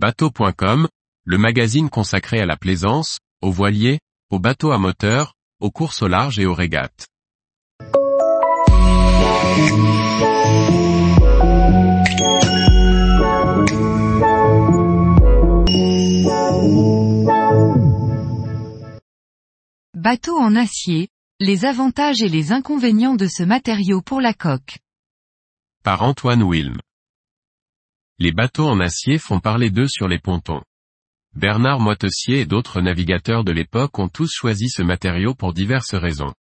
Bateau.com, le magazine consacré à la plaisance, aux voiliers, aux bateaux à moteur, aux courses au large et aux régates. Bateau en acier, les avantages et les inconvénients de ce matériau pour la coque. Par Antoine Wilm. Les bateaux en acier font parler d'eux sur les pontons. Bernard Moitessier et d'autres navigateurs de l'époque ont tous choisi ce matériau pour diverses raisons.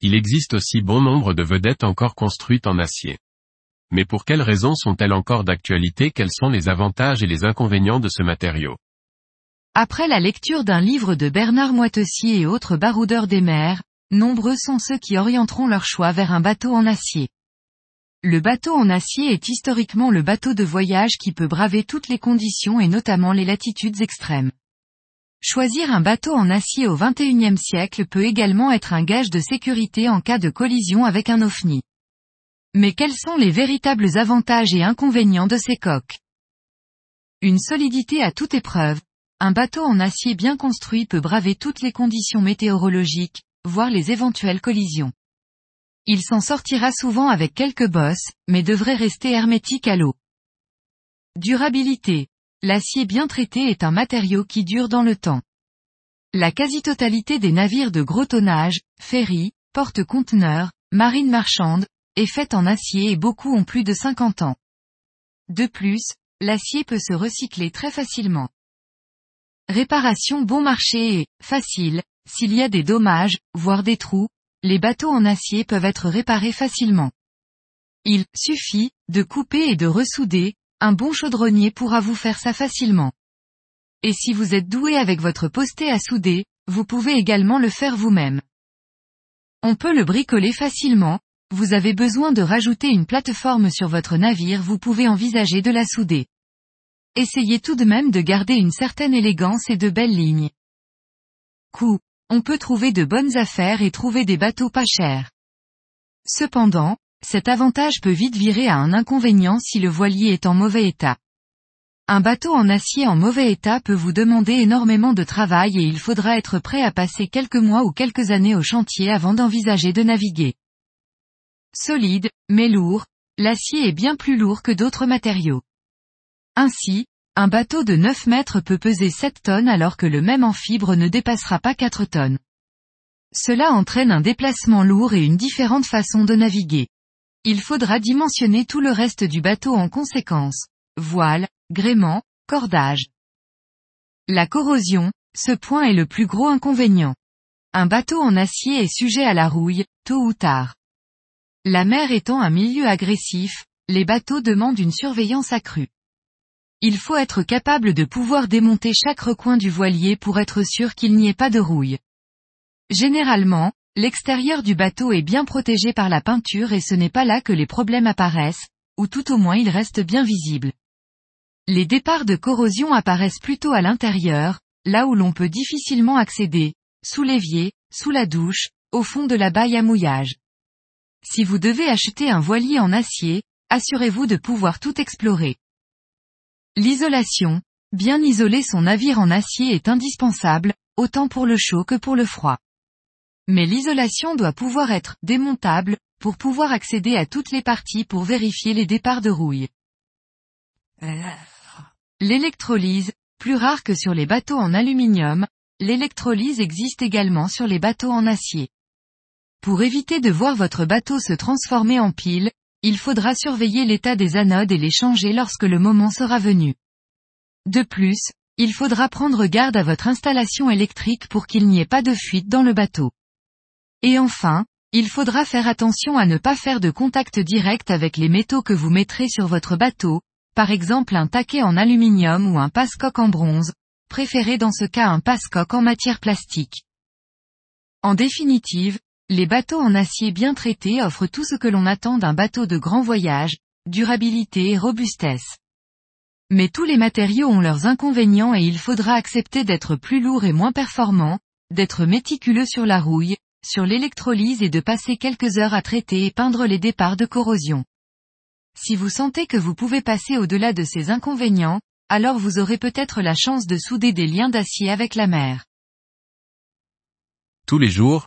Il existe aussi bon nombre de vedettes encore construites en acier. Mais pour quelles raisons sont-elles encore d'actualité? Quels sont les avantages et les inconvénients de ce matériau? Après la lecture d'un livre de Bernard Moitessier et autres baroudeurs des mers, nombreux sont ceux qui orienteront leur choix vers un bateau en acier. Le bateau en acier est historiquement le bateau de voyage qui peut braver toutes les conditions et notamment les latitudes extrêmes. Choisir un bateau en acier au XXIe siècle peut également être un gage de sécurité en cas de collision avec un ovni. Mais quels sont les véritables avantages et inconvénients de ces coques? Une solidité à toute épreuve. Un bateau en acier bien construit peut braver toutes les conditions météorologiques, voire les éventuelles collisions. Il s'en sortira souvent avec quelques bosses, mais devrait rester hermétique à l'eau. Durabilité. L'acier bien traité est un matériau qui dure dans le temps. La quasi-totalité des navires de gros tonnage, ferries, porte-conteneurs, marines marchandes, est faite en acier et beaucoup ont plus de 50 ans. De plus, l'acier peut se recycler très facilement. Réparation bon marché et facile, s'il y a des dommages, voire des trous, les bateaux en acier peuvent être réparés facilement. Il suffit de couper et de ressouder, un bon chaudronnier pourra vous faire ça facilement. Et si vous êtes doué avec votre posté à souder, vous pouvez également le faire vous-même. On peut le bricoler facilement, vous avez besoin de rajouter une plateforme sur votre navire vous pouvez envisager de la souder. Essayez tout de même de garder une certaine élégance et de belles lignes. Coût on peut trouver de bonnes affaires et trouver des bateaux pas chers. Cependant, cet avantage peut vite virer à un inconvénient si le voilier est en mauvais état. Un bateau en acier en mauvais état peut vous demander énormément de travail et il faudra être prêt à passer quelques mois ou quelques années au chantier avant d'envisager de naviguer. Solide, mais lourd, l'acier est bien plus lourd que d'autres matériaux. Ainsi, un bateau de 9 mètres peut peser 7 tonnes alors que le même fibre ne dépassera pas 4 tonnes. Cela entraîne un déplacement lourd et une différente façon de naviguer. Il faudra dimensionner tout le reste du bateau en conséquence. Voile, gréement, cordage. La corrosion, ce point est le plus gros inconvénient. Un bateau en acier est sujet à la rouille, tôt ou tard. La mer étant un milieu agressif, les bateaux demandent une surveillance accrue. Il faut être capable de pouvoir démonter chaque recoin du voilier pour être sûr qu'il n'y ait pas de rouille. Généralement, l'extérieur du bateau est bien protégé par la peinture et ce n'est pas là que les problèmes apparaissent, ou tout au moins ils restent bien visibles. Les départs de corrosion apparaissent plutôt à l'intérieur, là où l'on peut difficilement accéder, sous l'évier, sous la douche, au fond de la baille à mouillage. Si vous devez acheter un voilier en acier, assurez-vous de pouvoir tout explorer. L'isolation, bien isoler son navire en acier est indispensable, autant pour le chaud que pour le froid. Mais l'isolation doit pouvoir être démontable, pour pouvoir accéder à toutes les parties pour vérifier les départs de rouille. L'électrolyse, plus rare que sur les bateaux en aluminium, l'électrolyse existe également sur les bateaux en acier. Pour éviter de voir votre bateau se transformer en pile, il faudra surveiller l'état des anodes et les changer lorsque le moment sera venu. De plus, il faudra prendre garde à votre installation électrique pour qu'il n'y ait pas de fuite dans le bateau. Et enfin, il faudra faire attention à ne pas faire de contact direct avec les métaux que vous mettrez sur votre bateau, par exemple un taquet en aluminium ou un passe-coque en bronze, préférez dans ce cas un passe-coque en matière plastique. En définitive, les bateaux en acier bien traités offrent tout ce que l'on attend d'un bateau de grand voyage, durabilité et robustesse. Mais tous les matériaux ont leurs inconvénients et il faudra accepter d'être plus lourd et moins performant, d'être méticuleux sur la rouille, sur l'électrolyse et de passer quelques heures à traiter et peindre les départs de corrosion. Si vous sentez que vous pouvez passer au-delà de ces inconvénients, alors vous aurez peut-être la chance de souder des liens d'acier avec la mer. Tous les jours,